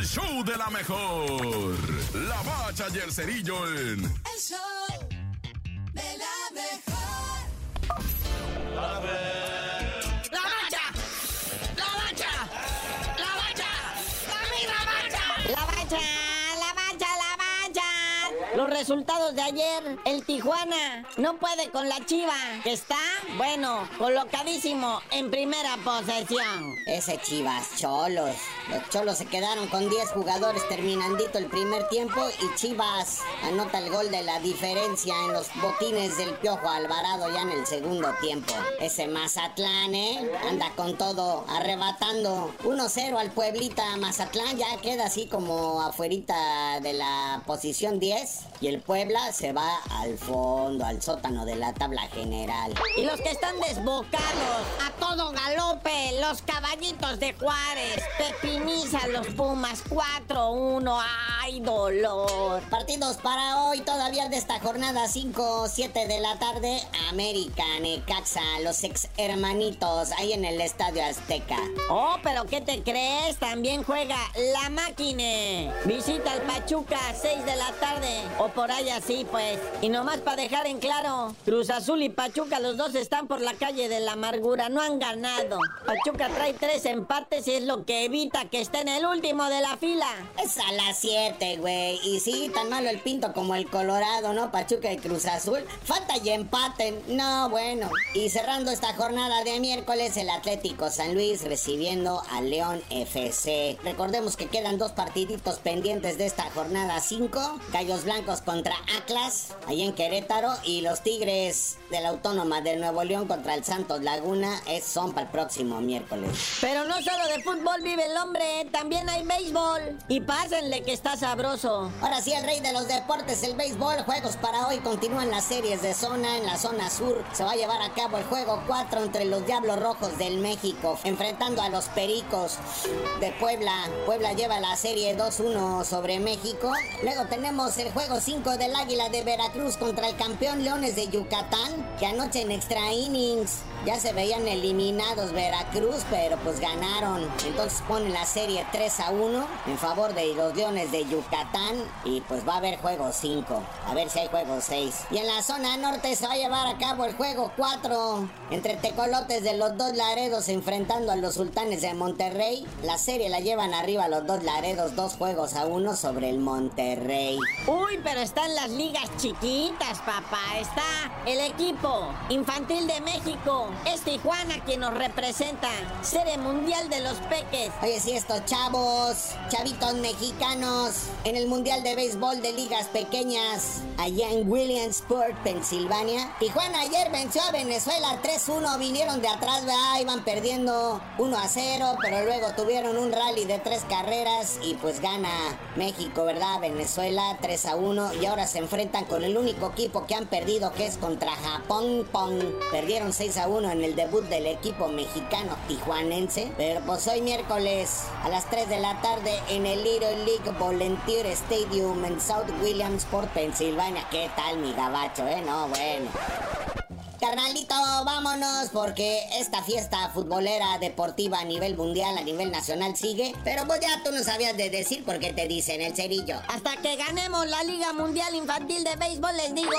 el show de la mejor. La bacha y el cerillo en... El show de la mejor. ¡La bacha! ¡La bacha! ¡La bacha! ¡La misma bacha! La bacha, la bacha, la bacha. Los resultados de ayer, el Tijuana no puede con la Chiva, que está, bueno, colocadísimo en primera posesión. Ese Chivas, Cholos. Los Cholos se quedaron con 10 jugadores terminandito el primer tiempo y Chivas anota el gol de la diferencia en los botines del Piojo Alvarado ya en el segundo tiempo. Ese Mazatlán, ¿eh? Anda con todo, arrebatando 1-0 al Pueblita. Mazatlán ya queda así como afuerita de la posición 10 y el Puebla se va al fondo, al sótano de la tabla general. Y los que están desbocados, a todo galope, los caballitos de Juárez, Pepiniza, los Pumas, 4-1, ¡ay, dolor! Partidos para hoy, todavía de esta jornada 5, 7 de la tarde. América, Necaxa, los ex hermanitos, ahí en el Estadio Azteca. Oh, pero ¿qué te crees? También juega la máquina. Visita al Pachuca, 6 de la tarde. O por ahí así, pues. Y nomás para dejar en claro, Cruz Azul y Pachuca, los dos están por la calle de la amargura. No han ganado. Pachuca trae tres empates y es lo que evita que esté en el último de la fila. Es a las 7, güey. Y sí, tan malo el pinto como el Colorado, ¿no? Pachuca y Cruz Azul. Falta y empaten. No, bueno. Y cerrando esta jornada de miércoles, el Atlético San Luis recibiendo al León FC. Recordemos que quedan dos partiditos pendientes de esta jornada 5. Gallos Blancos contra Atlas, ahí en Querétaro. Y los Tigres de la Autónoma de Nuevo León contra el Santos Laguna. Es, son para el próximo miércoles. Pero no solo de fútbol vive el hombre, también hay béisbol. Y pásenle que está sabroso. Ahora sí, el rey de los deportes, el béisbol. Juegos para hoy continúan las series de zona. En la zona sur se va a llevar a cabo el juego 4 entre los Diablos Rojos del México, enfrentando a los Pericos de Puebla. Puebla lleva la serie 2-1 sobre México. Luego tenemos el juego 5 del Águila de Veracruz contra el campeón Leones de Yucatán, que anoche en extra innings ya se veían eliminados Veracruz, pero pues ganaron. Entonces ponen la serie 3 a 1 en favor de los Leones de Yucatán. Y pues va a haber juego 5. A ver si hay juego 6. Y en la zona norte se va a llevar a cabo el juego 4 entre Tecolotes de los dos Laredos enfrentando a los Sultanes de Monterrey. La serie la llevan arriba los dos Laredos, dos juegos a uno sobre el Monterrey. Uy, pero están las ligas chiquitas, papá. Está el equipo infantil de México. Es Tijuana quien nos representa. Serie Mundial de los Peques. Oye, si estos chavos, chavitos mexicanos, en el Mundial de Béisbol de Ligas Pequeñas, allá en Williamsport, Pensilvania. Tijuana ayer venció a Venezuela 3-1, vinieron de atrás, ¿verdad? iban perdiendo 1-0, pero luego tuvieron un rally de tres carreras y pues gana México, ¿verdad? Venezuela 3-1 y ahora se enfrentan con el único equipo que han perdido que es contra Japón. Pong. Perdieron 6-1 en el debut del equipo mexicano tijuanense, pero pues hoy miércoles a las 3 de la tarde en el Little League Volunteer Stadium en South Williamsport, Pensilvania. ¿Qué tal mi gabacho, eh? No, bueno. Carnalito, vámonos porque esta fiesta futbolera deportiva a nivel mundial, a nivel nacional sigue. Pero pues ya tú no sabías de decir por qué te dicen el cerillo. Hasta que ganemos la Liga Mundial Infantil de Béisbol, les digo.